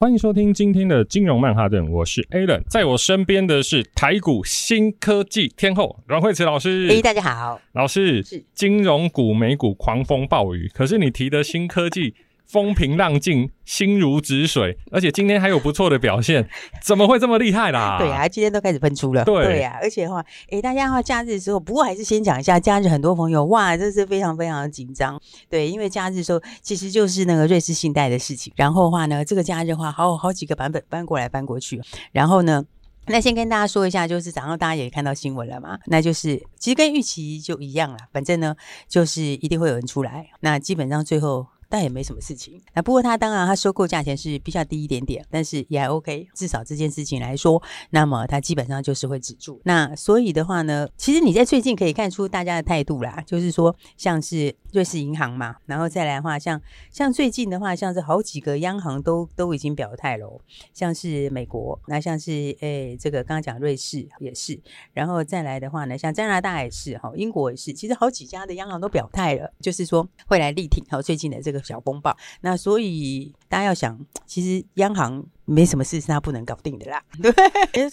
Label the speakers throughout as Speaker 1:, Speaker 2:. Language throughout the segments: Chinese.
Speaker 1: 欢迎收听今天的金融曼哈顿，我是 Alan，在我身边的是台股新科技天后阮惠慈老师。
Speaker 2: 哎，大家好，
Speaker 1: 老师是金融股美股狂风暴雨，可是你提的新科技。风平浪静，心如止水，而且今天还有不错的表现，怎么会这么厉害啦？
Speaker 2: 对啊，今天都开始喷出了。对，对啊，而且的话，诶，大家的话假日的时候，不过还是先讲一下假日，很多朋友哇，这是非常非常的紧张。对，因为假日的时候其实就是那个瑞士信贷的事情，然后的话呢，这个假日的话，好好几个版本搬过来搬过去，然后呢，那先跟大家说一下，就是早上大家也看到新闻了嘛，那就是其实跟预期就一样了，反正呢，就是一定会有人出来，那基本上最后。但也没什么事情。那不过他当然他收购价钱是比较低一点点，但是也还 OK。至少这件事情来说，那么他基本上就是会止住。那所以的话呢，其实你在最近可以看出大家的态度啦，就是说像是瑞士银行嘛，然后再来的话，像像最近的话，像是好几个央行都都已经表态了，像是美国，那像是诶这个刚刚讲瑞士也是，然后再来的话呢，像加拿大也是哈，英国也是，其实好几家的央行都表态了，就是说会来力挺好最近的这个。小风暴，那所以大家要想，其实央行。没什么事是他不能搞定的啦，对，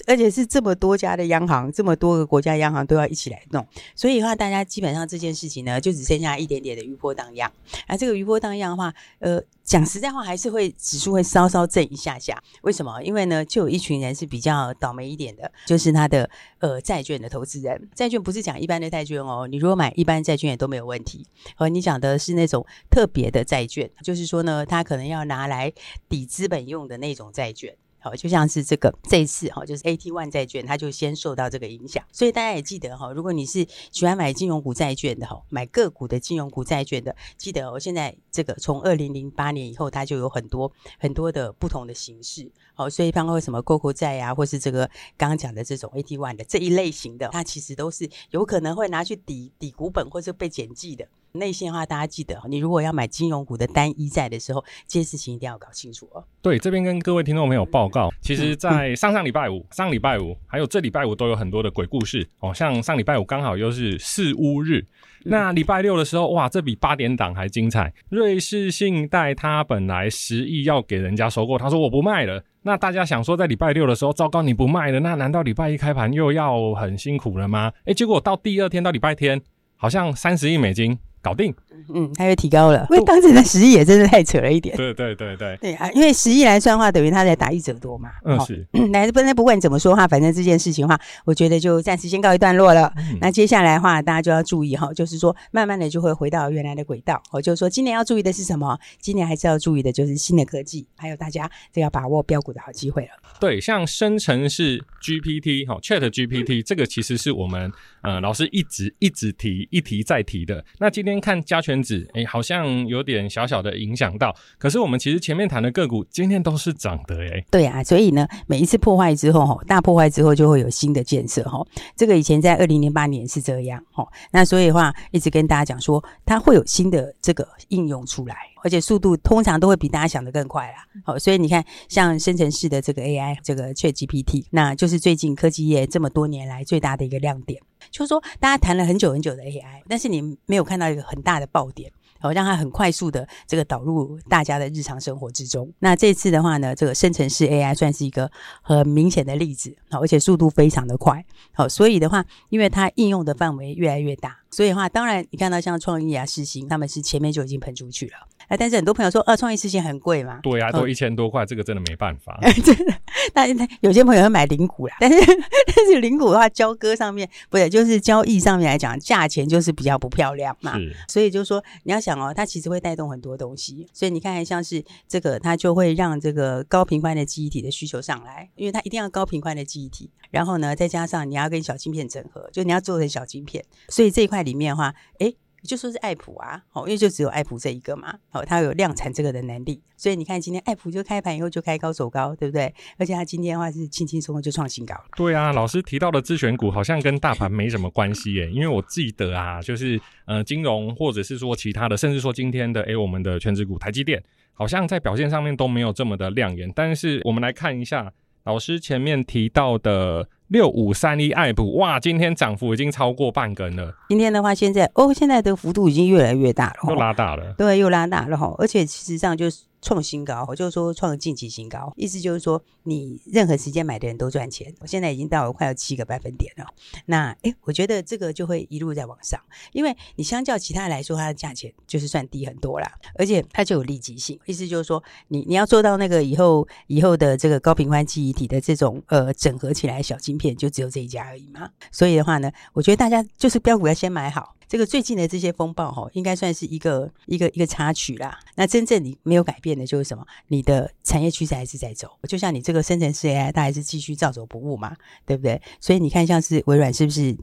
Speaker 2: 而且是这么多家的央行，这么多个国家央行都要一起来弄，所以的话，大家基本上这件事情呢，就只剩下一点点的余波荡漾。而这个余波荡漾的话，呃，讲实在话，还是会指数会稍稍震一下下。为什么？因为呢，就有一群人是比较倒霉一点的，就是他的呃债券的投资人。债券不是讲一般的债券哦，你如果买一般债券也都没有问题。和你讲的是那种特别的债券，就是说呢，他可能要拿来抵资本用的那种债。债券，好，就像是这个这一次哈，就是 AT1 债券，它就先受到这个影响。所以大家也记得哈，如果你是喜欢买金融股债券的哈，买个股的金融股债券的，记得我现在这个从二零零八年以后，它就有很多很多的不同的形式。好，所以包括什么 COCO 债啊，或是这个刚刚讲的这种 AT1 的这一类型的，它其实都是有可能会拿去抵抵股本或者被减记的。内线的话，大家记得，你如果要买金融股的单一债的时候，这些事情一定要搞清楚哦。
Speaker 1: 对，这边跟各位听众朋友报告，其实，在上上礼拜五、上礼拜五还有这礼拜五都有很多的鬼故事哦。像上礼拜五刚好又是四乌日，那礼拜六的时候，哇，这比八点档还精彩。瑞士信贷它本来十亿要给人家收购，他说我不卖了。那大家想说，在礼拜六的时候，糟糕，你不卖了，那难道礼拜一开盘又要很辛苦了吗？诶，结果到第二天到礼拜天，好像三十亿美金。搞定，
Speaker 2: 嗯，它又提高了，因为当时的十亿也真的太扯了一点。
Speaker 1: 对对对对，
Speaker 2: 对啊，因为十亿来算的话，等于他在打一折多嘛。
Speaker 1: 嗯，是。
Speaker 2: 那不那不管你怎么说哈，反正这件事情的话，我觉得就暂时先告一段落了。嗯、那接下来的话，大家就要注意哈，就是说慢慢的就会回到原来的轨道。我就是说，今年要注意的是什么？今年还是要注意的就是新的科技，还有大家这要把握标股的好机会了。
Speaker 1: 对，像生成式 GPT 哈，Chat GPT 这个其实是我们呃老师一直一直提一提再提的。那今天先看加权指，哎，好像有点小小的影响到。可是我们其实前面谈的个股今天都是涨的，哎。
Speaker 2: 对啊，所以呢，每一次破坏之后，哈，大破坏之后就会有新的建设，哈。这个以前在二零零八年是这样，哈。那所以的话，一直跟大家讲说，它会有新的这个应用出来。而且速度通常都会比大家想的更快啦。好，所以你看，像生成式的这个 AI，这个 ChatGPT，那就是最近科技业这么多年来最大的一个亮点。就是说，大家谈了很久很久的 AI，但是你没有看到一个很大的爆点。好，让它很快速的这个导入大家的日常生活之中。那这次的话呢，这个生成式 AI 算是一个很明显的例子，好，而且速度非常的快。好，所以的话，因为它应用的范围越来越大，所以的话，当然你看到像创意啊、世芯，他们是前面就已经喷出去了。哎，但是很多朋友说，呃、啊，创意世芯很贵嘛？
Speaker 1: 对啊，都一千多块，这个真的没办法。
Speaker 2: 真的，那有些朋友会买零股啦，但是 但是零股的话，交割上面不对，就是交易上面来讲，价钱就是比较不漂亮嘛。是，所以就是说你要想哦，它其实会带动很多东西。所以你看，像是这个，它就会让这个高频宽的记忆体的需求上来，因为它一定要高频宽的记忆体。然后呢，再加上你要跟小晶片整合，就你要做成小晶片，所以这一块里面的话，诶就说是爱普啊，哦，因为就只有爱普这一个嘛，哦，它有量产这个的能力，所以你看今天爱普就开盘以后就开高走高，对不对？而且它今天的话是轻轻松松就创新高了。
Speaker 1: 对啊，老师提到的自选股好像跟大盘没什么关系耶，因为我记得啊，就是呃金融或者是说其他的，甚至说今天的诶我们的权值股台积电，好像在表现上面都没有这么的亮眼。但是我们来看一下老师前面提到的。六五三一爱普，哇，今天涨幅已经超过半根了。
Speaker 2: 今天的话，现在哦，现在的幅度已经越来越大了，
Speaker 1: 又拉大了。
Speaker 2: 对，又拉大了哈，而且事实上就是。创新高，我就是说创近期新高，意思就是说你任何时间买的人都赚钱。我现在已经到了快要七个百分点了，那诶，我觉得这个就会一路在往上，因为你相较其他来说，它的价钱就是算低很多啦，而且它就有立即性，意思就是说你你要做到那个以后以后的这个高频宽记忆体的这种呃整合起来小晶片，就只有这一家而已嘛。所以的话呢，我觉得大家就是标股要先买好。这个最近的这些风暴哈，应该算是一个一个一个插曲啦。那真正你没有改变的就是什么？你的产业趋势还是在走，就像你这个生成式 AI，它还是继续照走不误嘛，对不对？所以你看，像是微软是不是？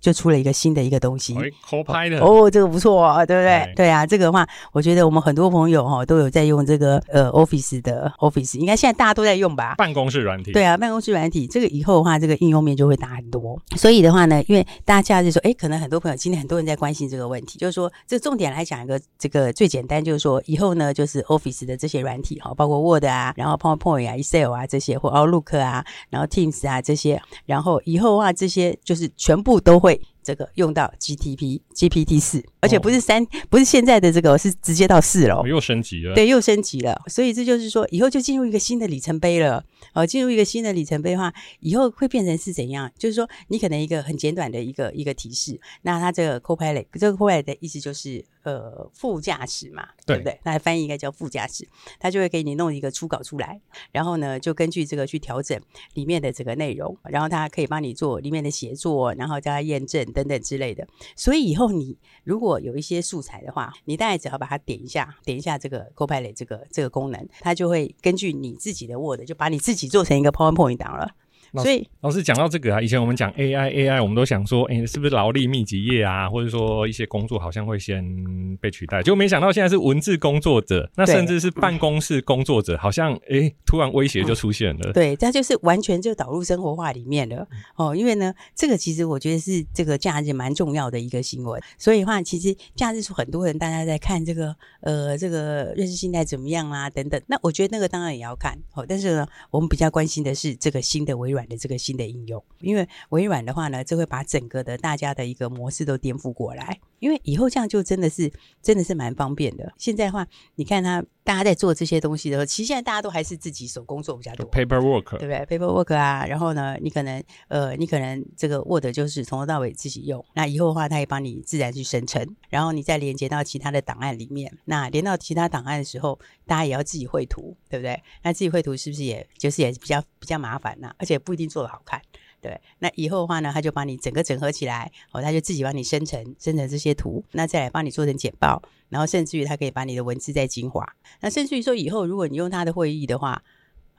Speaker 2: 就出了一个新的一个东西，
Speaker 1: 抠拍的
Speaker 2: 哦，这个不错啊，对不对？对啊，这个的话，我觉得我们很多朋友哈都有在用这个呃 Office 的 Office，应该现在大家都在用吧？
Speaker 1: 办公室软体，
Speaker 2: 对啊，办公室软体，这个以后的话，这个应用面就会大很多。所以的话呢，因为大家就说，哎，可能很多朋友今天很多人在关心这个问题，就是说，这重点来讲一个这个最简单，就是说以后呢，就是 Office 的这些软体哈，包括 Word 啊，然后 PowerPoint 啊、Excel 啊这些，或 Outlook 啊，然后 Teams 啊这些，然后以后的话这些就是全部都会。这个用到 GTP GPT 四，而且不是三，哦，不是现在的这个，是直接到四了，
Speaker 1: 又升级了。
Speaker 2: 对，又升级了。所以这就是说，以后就进入一个新的里程碑了。哦，进入一个新的里程碑的话，以后会变成是怎样？就是说，你可能一个很简短的一个一个提示，那它这个 Copilot，这个 Copilot 的意思就是。呃，副驾驶嘛，对，对不对？那翻译应该叫副驾驶，它就会给你弄一个初稿出来，然后呢，就根据这个去调整里面的这个内容，然后它可以帮你做里面的写作，然后加验证等等之类的。所以以后你如果有一些素材的话，你大概只要把它点一下，点一下这个 Copilot 这个这个功能，它就会根据你自己的 Word，就把你自己做成一个 PowerPoint 档了。所以
Speaker 1: 老师讲到这个啊，以前我们讲 AI AI，我们都想说，哎、欸，是不是劳力密集业啊，或者说一些工作好像会先被取代，就没想到现在是文字工作者，那甚至是办公室工作者，好像哎、欸，突然威胁就出现了。
Speaker 2: 对，它就是完全就导入生活化里面了哦。因为呢，这个其实我觉得是这个假日蛮重要的一个新闻。所以的话，其实假日是很多人大家在看这个呃这个认识信贷怎么样啊等等。那我觉得那个当然也要看哦，但是呢，我们比较关心的是这个新的微软。的这个新的应用，因为微软的话呢，就会把整个的大家的一个模式都颠覆过来。因为以后这样就真的是真的是蛮方便的。现在的话，你看他大家在做这些东西的时候，其实现在大家都还是自己手工做比较多
Speaker 1: ，paperwork，
Speaker 2: 对不对？paperwork 啊，然后呢，你可能呃，你可能这个 Word 就是从头到尾自己用。那以后的话，它也帮你自然去生成，然后你再连接到其他的档案里面。那连到其他档案的时候，大家也要自己绘图，对不对？那自己绘图是不是也就是也比较比较麻烦呢？而且不一定做得好看。对，那以后的话呢，他就把你整个整合起来，哦，他就自己帮你生成生成这些图，那再来帮你做成简报，然后甚至于他可以把你的文字再精华，那甚至于说以后如果你用他的会议的话，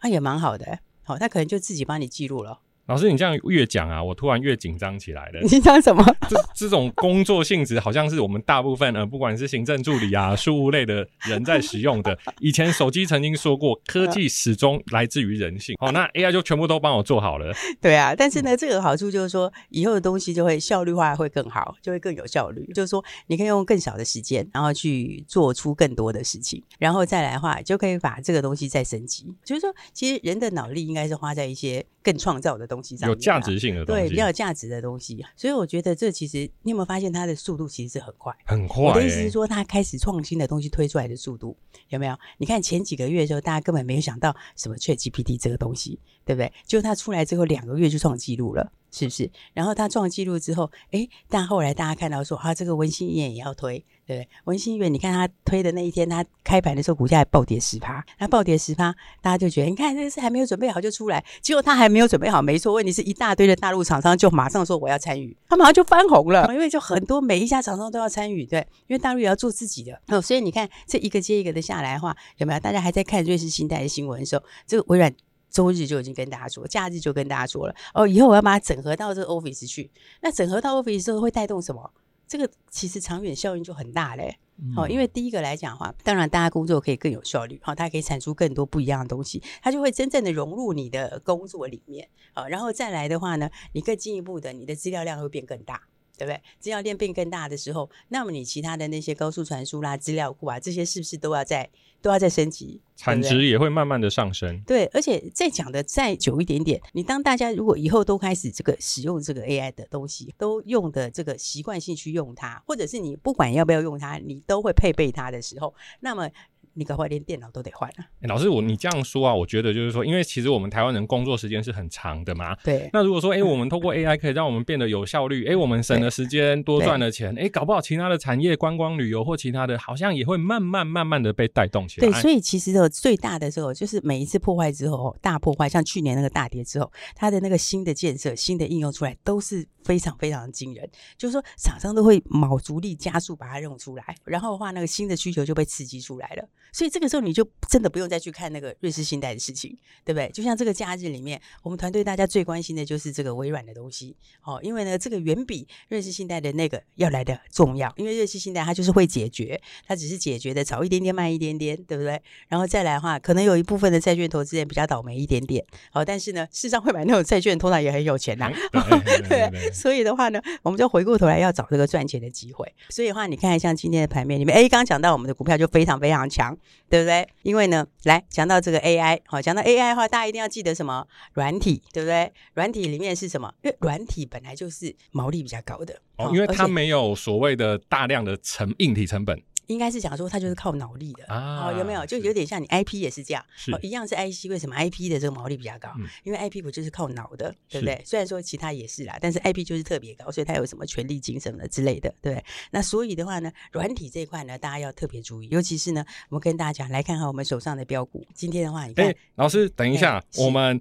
Speaker 2: 那也蛮好的，好，他可能就自己帮你记录了。
Speaker 1: 老师，你这样越讲啊，我突然越紧张起来了。
Speaker 2: 你紧张什么？
Speaker 1: 这这种工作性质，好像是我们大部分呃，不管是行政助理啊、事务类的人在使用的。以前手机曾经说过，科技始终来自于人性。好，那 AI 就全部都帮我做好了。
Speaker 2: 对啊，但是呢，这个好处就是说，以后的东西就会效率化会更好，就会更有效率。就是说，你可以用更少的时间，然后去做出更多的事情，然后再来的话，就可以把这个东西再升级。就是说，其实人的脑力应该是花在一些更创造的东西上面，
Speaker 1: 有价值性的东西，
Speaker 2: 对，比较有价值的东西。所以我觉得这其实你有没有发现它的速度其实是很快，
Speaker 1: 很快、欸。
Speaker 2: 我的意思是说，它开始创新的东西推出来的速度有没有？你看前几个月的时候，大家根本没有想到什么 ChatGPT 这个东西，对不对？就它出来之后两个月就创纪录了。是不是？然后他创纪录之后，诶，但后来大家看到说，啊，这个文心一言也要推，对不对？文心一言，你看他推的那一天，他开盘的时候股价还暴跌十趴，那暴跌十趴，大家就觉得，你看这个是还没有准备好就出来，结果他还没有准备好，没错，问题是一大堆的大陆厂商就马上说我要参与，他马上就翻红了，因为就很多每一家厂商都要参与，对，因为大陆也要做自己的，哦，所以你看这一个接一个的下来的话，有没有？大家还在看瑞士信贷的新闻的时候，这个微软。周日就已经跟大家说，假日就跟大家说了哦，以后我要把它整合到这个 Office 去。那整合到 Office 之后会带动什么？这个其实长远效应就很大嘞。好、嗯，因为第一个来讲的话，当然大家工作可以更有效率，好，它可以产出更多不一样的东西，它就会真正的融入你的工作里面，好，然后再来的话呢，你更进一步的，你的资料量会变更大。对不对？资料链变更大的时候，那么你其他的那些高速传输啦、资料库啊，这些是不是都要在都要在升级？
Speaker 1: 产值也会慢慢的上升。
Speaker 2: 对，而且再讲的再久一点点，你当大家如果以后都开始这个使用这个 AI 的东西，都用的这个习惯性去用它，或者是你不管要不要用它，你都会配备它的时候，那么。你搞坏连电脑都得换啊！
Speaker 1: 欸、老师，我你这样说啊，我觉得就是说，因为其实我们台湾人工作时间是很长的嘛。
Speaker 2: 对。
Speaker 1: 那如果说，哎、欸，我们透过 AI 可以让我们变得有效率，哎、欸，我们省了时间，多赚了钱，哎、欸，搞不好其他的产业、观光旅游或其他的，好像也会慢慢慢慢的被带动起来。
Speaker 2: 对，所以其实有最大的时候，就是每一次破坏之后，大破坏，像去年那个大跌之后，它的那个新的建设、新的应用出来，都是非常非常的惊人。就是说，厂商都会卯足力加速把它用出来，然后的话，那个新的需求就被刺激出来了。所以这个时候你就。真的不用再去看那个瑞士信贷的事情，对不对？就像这个假日里面，我们团队大家最关心的就是这个微软的东西，哦，因为呢，这个远比瑞士信贷的那个要来的重要，因为瑞士信贷它就是会解决，它只是解决的早一点点、慢一点点，对不对？然后再来的话，可能有一部分的债券投资人比较倒霉一点点，好、哦，但是呢，事实上会买那种债券，通常也很有钱呐、啊，对，所以的话呢，我们就回过头来要找这个赚钱的机会。所以的话，你看像今天的盘面里面，哎，刚刚讲到我们的股票就非常非常强，对不对？因为呢，来讲到这个 AI，好，讲到 AI 的话，大家一定要记得什么？软体，对不对？软体里面是什么？因为软体本来就是毛利比较高的，
Speaker 1: 哦，因为它没有所谓的大量的成硬体成本。
Speaker 2: 应该是讲说它就是靠脑力的啊、哦，有没有？就有点像你 IP 也是这样，哦、一样是 IC，为什么 IP 的这个毛利比较高？嗯、因为 IP 不就是靠脑的，对不对？虽然说其他也是啦，但是 IP 就是特别高，所以它有什么权力金什么的之类的，对不对？那所以的话呢，软体这一块呢，大家要特别注意，尤其是呢，我们跟大家讲来看看我们手上的标股。今天的话，你看，欸、
Speaker 1: 老师，等一下，我们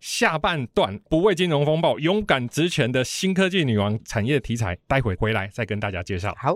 Speaker 1: 下半段不畏金融风暴，勇敢直前的新科技女王产业题材，待会回来再跟大家介绍。
Speaker 2: 好。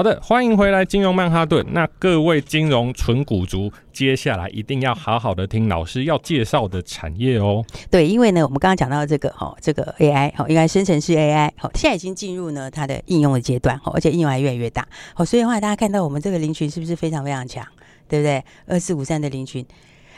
Speaker 1: 好的，欢迎回来，金融曼哈顿。那各位金融纯股族，接下来一定要好好的听老师要介绍的产业哦。
Speaker 2: 对，因为呢，我们刚刚讲到这个哈，这个 AI 哈，应该生成式 AI 好，现在已经进入呢它的应用的阶段哈，而且应用还越来越大。好，所以的话，大家看到我们这个林群是不是非常非常强？对不对？二四五三的林群。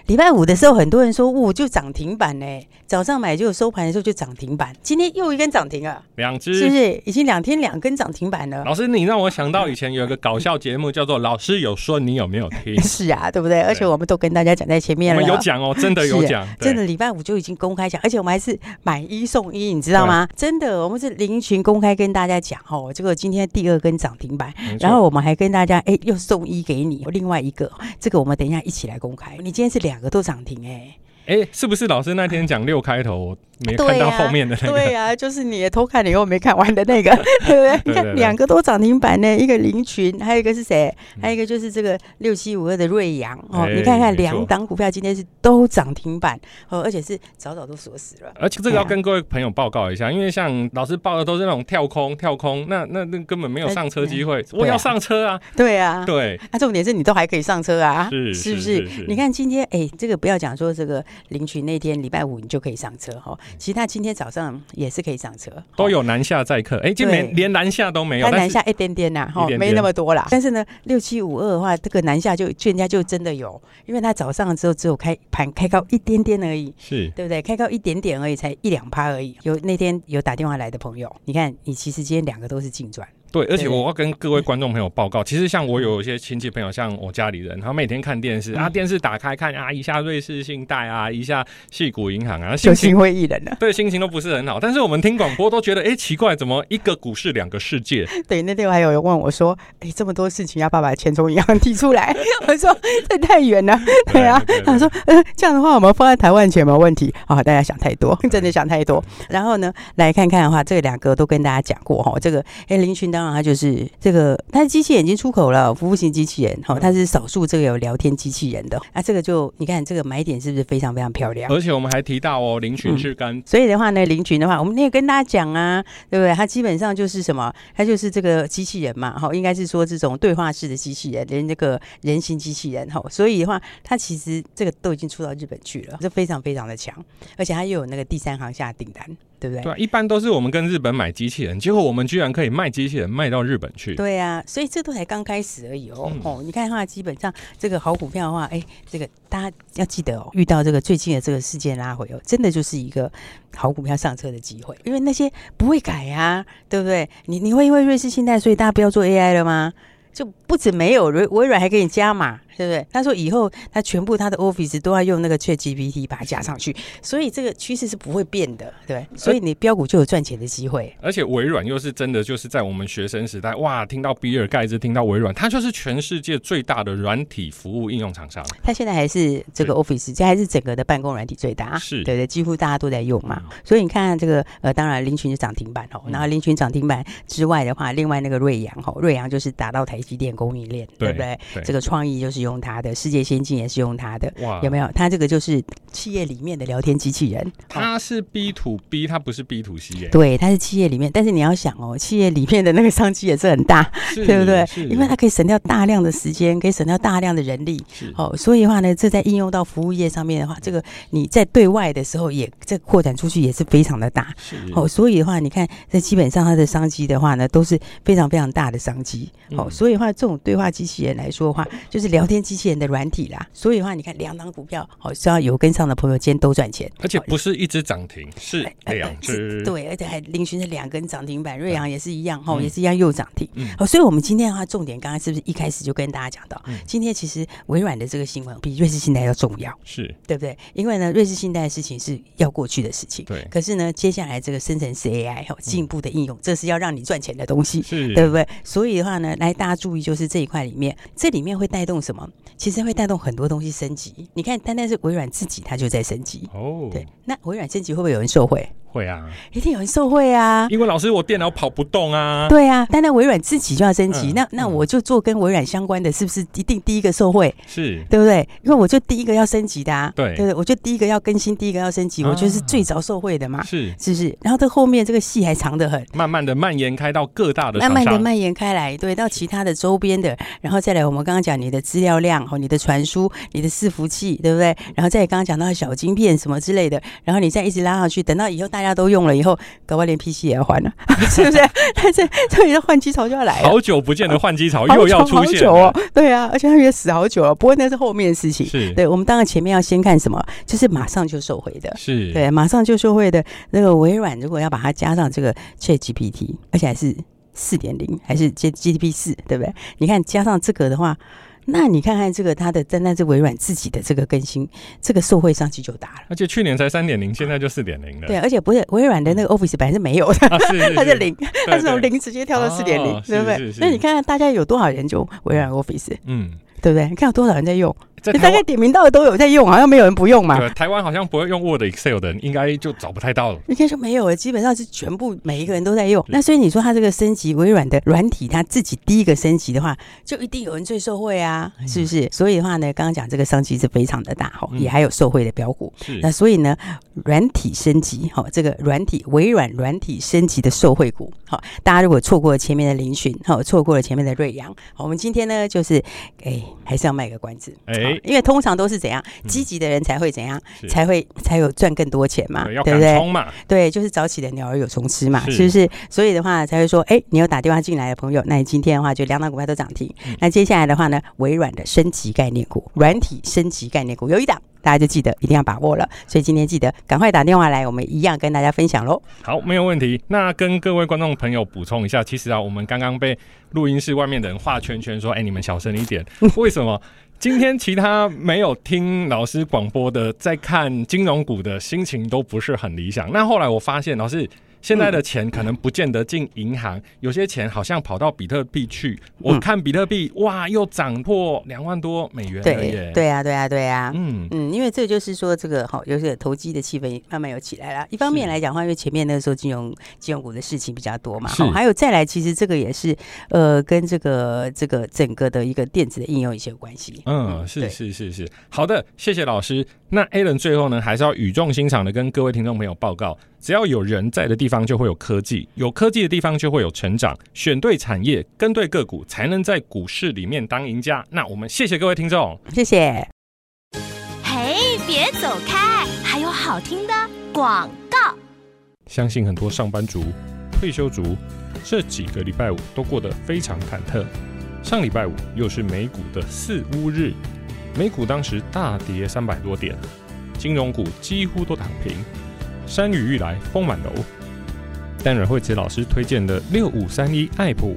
Speaker 2: 礼拜五的时候，很多人说，呜，就涨停板呢。早上买就收盘的时候就涨停板，今天又一根涨停啊，
Speaker 1: 两只
Speaker 2: 是不是？已经两天两根涨停板了。
Speaker 1: 老师，你让我想到以前有一个搞笑节目，叫做《老师有说》，你有没有听？
Speaker 2: 是啊，对不对？而且我们都跟大家讲在前面了，
Speaker 1: 我们有讲哦，真的有讲，
Speaker 2: 真的礼拜五就已经公开讲，而且我们还是买一送一，你知道吗？真的，我们是林群公开跟大家讲哦，这个今天第二根涨停板，然后我们还跟大家哎又送一给你，另外一个这个我们等一下一起来公开。你今天是两两个都涨停哎。
Speaker 1: 哎、欸，是不是老师那天讲六开头？没看到后面的那个，
Speaker 2: 对呀、啊啊，就是你也偷看了以后没看完的那个，对不对？你看两个都涨停板呢，一个林群，还有一个是谁？还有一个就是这个六七五二的瑞阳哦。你看看两档股票今天是都涨停板哦，而且是早早都锁死了。
Speaker 1: 而且这个要跟各位朋友报告一下，因为像老师报的都是那种跳空跳空，那那那根本没有上车机会。我要上车啊！
Speaker 2: 对啊，
Speaker 1: 对。
Speaker 2: 那重点是你都还可以上车啊，
Speaker 1: 是
Speaker 2: 是不是？你看今天哎，这个不要讲说这个凌群那天礼拜五你就可以上车哈。其实他今天早上也是可以上车，
Speaker 1: 都有南下载客。哎、欸，今天连南下都没有，
Speaker 2: 南下一点点呐，哈，没那么多啦。但是呢，六七五二的话，这个南下就人家就真的有，因为他早上的时候只有开盘开高一点点而已，
Speaker 1: 是
Speaker 2: 对不对？开高一点点而已，才一两趴而已。有那天有打电话来的朋友，你看，你其实今天两个都是净赚。
Speaker 1: 对，而且我要跟各位观众朋友报告，其实像我有一些亲戚朋友，像我家里人，他每天看电视啊，电视打开看啊，一下瑞士信贷啊，一下矽谷银行啊，
Speaker 2: 心情会意冷了。
Speaker 1: 对，心情都不是很好。但是我们听广播都觉得，哎，奇怪，怎么一个股市两个世界？
Speaker 2: 对，那天我还有人问我说，哎，这么多事情要爸爸钱从银行提出来，我说这太远了。对啊，他说，呃，这样的话我们放在台湾钱没有问题。好，大家想太多，真的想太多。然后呢，来看看的话，这两个都跟大家讲过哈，这个哎，林群当然它就是。这个它的机器人已经出口了，服务型机器人，哈，它是少数这个有聊天机器人的。啊，这个就你看这个买点是不是非常非常漂亮？
Speaker 1: 而且我们还提到哦，林群是跟、嗯，
Speaker 2: 所以的话呢，林群的话，我们也跟大家讲啊，对不对？它基本上就是什么？它就是这个机器人嘛，哈，应该是说这种对话式的机器人，连这个人形机器人，哈，所以的话，它其实这个都已经出到日本去了，这非常非常的强，而且它又有那个第三行下订单。对不对？
Speaker 1: 对，一般都是我们跟日本买机器人，结果我们居然可以卖机器人卖到日本去。
Speaker 2: 对啊，所以这都才刚开始而已哦。嗯、哦，你看的话，基本上这个好股票的话，哎，这个大家要记得哦，遇到这个最近的这个事件拉回哦，真的就是一个好股票上车的机会，因为那些不会改啊，对不对？你你会因为瑞士信贷，所以大家不要做 AI 了吗？就不止没有微微软还给你加码。对不对？他说以后他全部他的 Office 都要用那个 ChatGPT 把它加上去，所以这个趋势是不会变的，对。所以你标股就有赚钱的机会。
Speaker 1: 而且微软又是真的，就是在我们学生时代，哇，听到比尔盖茨，听到微软，它就是全世界最大的软体服务应用厂商。
Speaker 2: 它现在还是这个 Office，这还是整个的办公软体最大，是对对，几乎大家都在用嘛。嗯、所以你看看这个呃，当然林群是涨停板哦，然后林群涨停板之外的话，另外那个瑞阳哈，瑞阳就是打到台积电供应链，对不对？对这个创意就是用它的世界。先进也是用它的，哇，有没有？它这个就是企业里面的聊天机器人，
Speaker 1: 它是 B to B，它不是 B to C 耶。
Speaker 2: 对，它是企业里面，但是你要想哦，企业里面的那个商机也是很大，对不对？因为它可以省掉大量的时间，可以省掉大量的人力。哦，所以的话呢，这在应用到服务业上面的话，这个你在对外的时候也这扩展出去也是非常的大。哦，所以的话，你看这基本上它的商机的话呢，都是非常非常大的商机。哦，所以的话，这种对话机器人来说的话，就是聊天机器人的软体啦，所以的话，你看两档股票，好，只要有跟上的朋友，今天都赚钱，
Speaker 1: 而且不是一只涨停，是两只，
Speaker 2: 对，而且还凌群是两根涨停板，瑞阳也是一样，哈，也是一样又涨停，好，所以我们今天的话，重点刚刚是不是一开始就跟大家讲到，今天其实微软的这个新闻比瑞士信贷要重要，
Speaker 1: 是。
Speaker 2: 对不对？因为呢，瑞士信贷的事情是要过去的事情，对，可是呢，接下来这个生成式 AI 哈，进一步的应用，这是要让你赚钱的东西，是，对不对？所以的话呢，来大家注意，就是这一块里面，这里面会带动什么？其实会带动很多。东西升级，你看，单单是微软自己，它就在升级。哦，对，那微软升级会不会有人受贿？
Speaker 1: 会啊，
Speaker 2: 一定有人受贿啊！
Speaker 1: 因为老师，我电脑跑不动啊。
Speaker 2: 对啊，单单微软自己就要升级，嗯、那那我就做跟微软相关的，是不是一定第一个受贿？
Speaker 1: 是，
Speaker 2: 对不对？因为我就第一个要升级的啊。
Speaker 1: 对，
Speaker 2: 对对，我就第一个要更新，第一个要升级，啊、我就是最早受贿的嘛。
Speaker 1: 是，
Speaker 2: 是不是？然后这后面这个戏还长得很，
Speaker 1: 慢慢的蔓延开到各大的，
Speaker 2: 慢慢的蔓延开来，对，到其他的周边的，然后再来我们刚刚讲你的资料量和你的传输、你的伺服器，对不对？然后再刚刚讲到小晶片什么之类的，然后你再一直拉上去，等到以后大家都用了以后。搞不好连 PC 也要换了，是不是？但是这里的换机潮就要来了。
Speaker 1: 好久不见的换机潮又要出现
Speaker 2: 了，哦。对啊，而且它也死好久了。不过那是后面的事情。是，对我们当然前面要先看什么，就是马上就受惠的。是对，马上就受惠的那个微软，如果要把它加上这个 ChatGPT，而且还是四点零，还是 GPT 四，对不对？你看加上这个的话。那你看看这个，它的单单是微软自己的这个更新，这个受惠商机就大了。
Speaker 1: 而且去年才三点零，现在就四点零了。
Speaker 2: 对，而且不是微软的那个 Office 本来是没有的，它是零，它是从零直接跳到四点零，对不对？那你看看大家有多少人就微软 Office，嗯，对不对？你看有多少人在用？你大概点名到的都有在用，好像没有人不用嘛。
Speaker 1: 对，台湾好像不会用 Word、Excel 的人，应该就找不太到了。
Speaker 2: 应该说没有了，基本上是全部每一个人都在用。那所以你说它这个升级，微软的软体，它自己第一个升级的话，就一定有人最受惠啊，是不是？所以的话呢，刚刚讲这个商机是非常的大哈，也还有受惠的标股。是。那所以呢，软体升级哈，这个软体微软软体升级的受惠股，好，大家如果错过了前面的林群，好，错过了前面的瑞阳，好，我们今天呢就是，哎，还是要卖个关子，哎。
Speaker 1: 哎，
Speaker 2: 因为通常都是怎样，积极的人才会怎样，才会才有赚更多钱嘛，对不对？对，就是早起的鸟儿有虫吃嘛，是不是？所以的话才会说，哎，你有打电话进来的朋友，那你今天的话就两档股票都涨停。那接下来的话呢，微软的升级概念股，软体升级概念股有一档。大家就记得一定要把握了，所以今天记得赶快打电话来，我们一样跟大家分享喽。
Speaker 1: 好，没有问题。那跟各位观众朋友补充一下，其实啊，我们刚刚被录音室外面的人画圈圈，说：“哎、你们小声一点。”为什么？今天其他没有听老师广播的，在看金融股的心情都不是很理想。那后来我发现，老师。现在的钱可能不见得进银行，有些钱好像跑到比特币去。我看比特币，哇，又涨破两万多美元了耶！
Speaker 2: 对，对啊，对啊，对啊。嗯嗯，因为这就是说，这个好，有些投机的气氛慢慢有起来了。一方面来讲的话，因为前面那个时候金融金融股的事情比较多嘛，好，还有再来，其实这个也是呃，跟这个这个整个的一个电子的应用一些有关系。
Speaker 1: 嗯，是是是是，好的，谢谢老师。那 Alan 最后呢，还是要语重心长的跟各位听众朋友报告。只要有人在的地方，就会有科技；有科技的地方，就会有成长。选对产业，跟对个股，才能在股市里面当赢家。那我们谢谢各位听众，
Speaker 2: 谢谢。
Speaker 3: 嘿，别走开，还有好听的广告。
Speaker 1: 相信很多上班族、退休族这几个礼拜五都过得非常忐忑。上礼拜五又是美股的四乌日，美股当时大跌三百多点，金融股几乎都躺平。山雨欲来风满楼，但阮慧慈老师推荐的六五三一爱普、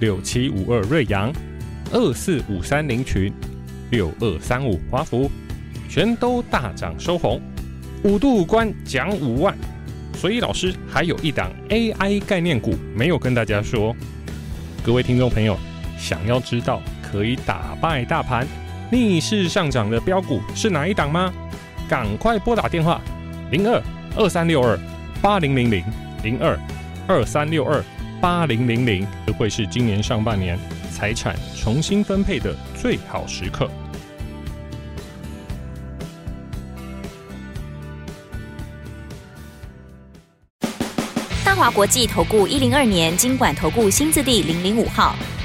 Speaker 1: 六七五二瑞阳、二四五三凌群、六二三五华孚，全都大涨收红，五度五关奖五万。所以老师还有一档 AI 概念股没有跟大家说，各位听众朋友想要知道可以打败大盘、逆势上涨的标股是哪一档吗？赶快拨打电话零二。二三六二八零零零零二二三六二八零零零，这会是今年上半年财产重新分配的最好时刻。
Speaker 3: 大华国际投顾一零二年金管投顾新字第零零五号。